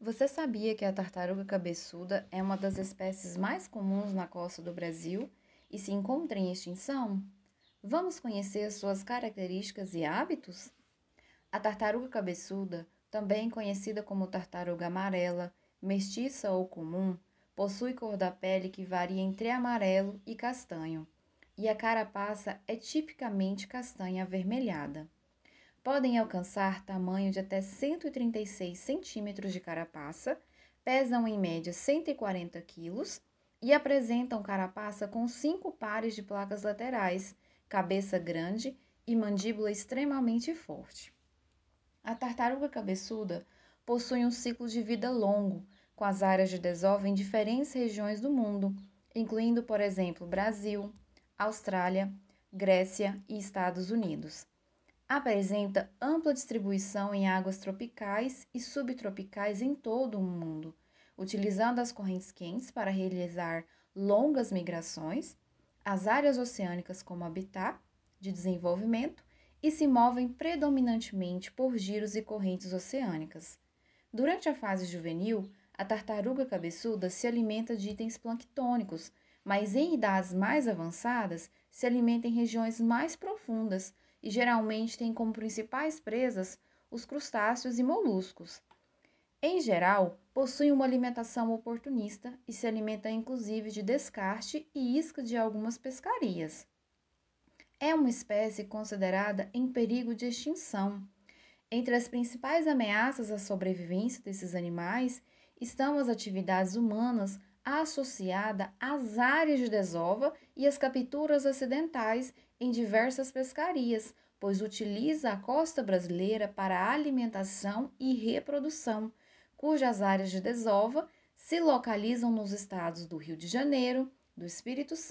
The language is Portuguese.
Você sabia que a tartaruga cabeçuda é uma das espécies mais comuns na costa do Brasil e se encontra em extinção? Vamos conhecer suas características e hábitos? A tartaruga cabeçuda, também conhecida como tartaruga amarela, mestiça ou comum, possui cor da pele que varia entre amarelo e castanho, e a carapaça é tipicamente castanha avermelhada podem alcançar tamanho de até 136 centímetros de carapaça, pesam em média 140 quilos e apresentam carapaça com cinco pares de placas laterais, cabeça grande e mandíbula extremamente forte. A tartaruga cabeçuda possui um ciclo de vida longo, com as áreas de desova em diferentes regiões do mundo, incluindo, por exemplo, Brasil, Austrália, Grécia e Estados Unidos. Apresenta ampla distribuição em águas tropicais e subtropicais em todo o mundo, utilizando as correntes quentes para realizar longas migrações, as áreas oceânicas como habitat de desenvolvimento e se movem predominantemente por giros e correntes oceânicas. Durante a fase juvenil, a tartaruga cabeçuda se alimenta de itens planctônicos, mas em idades mais avançadas se alimenta em regiões mais profundas, e geralmente tem como principais presas os crustáceos e moluscos. Em geral, possui uma alimentação oportunista e se alimenta inclusive de descarte e isca de algumas pescarias. É uma espécie considerada em perigo de extinção. Entre as principais ameaças à sobrevivência desses animais estão as atividades humanas associadas às áreas de desova e as capturas acidentais em diversas pescarias, pois utiliza a costa brasileira para alimentação e reprodução, cujas áreas de desova se localizam nos estados do Rio de Janeiro, do Espírito Santo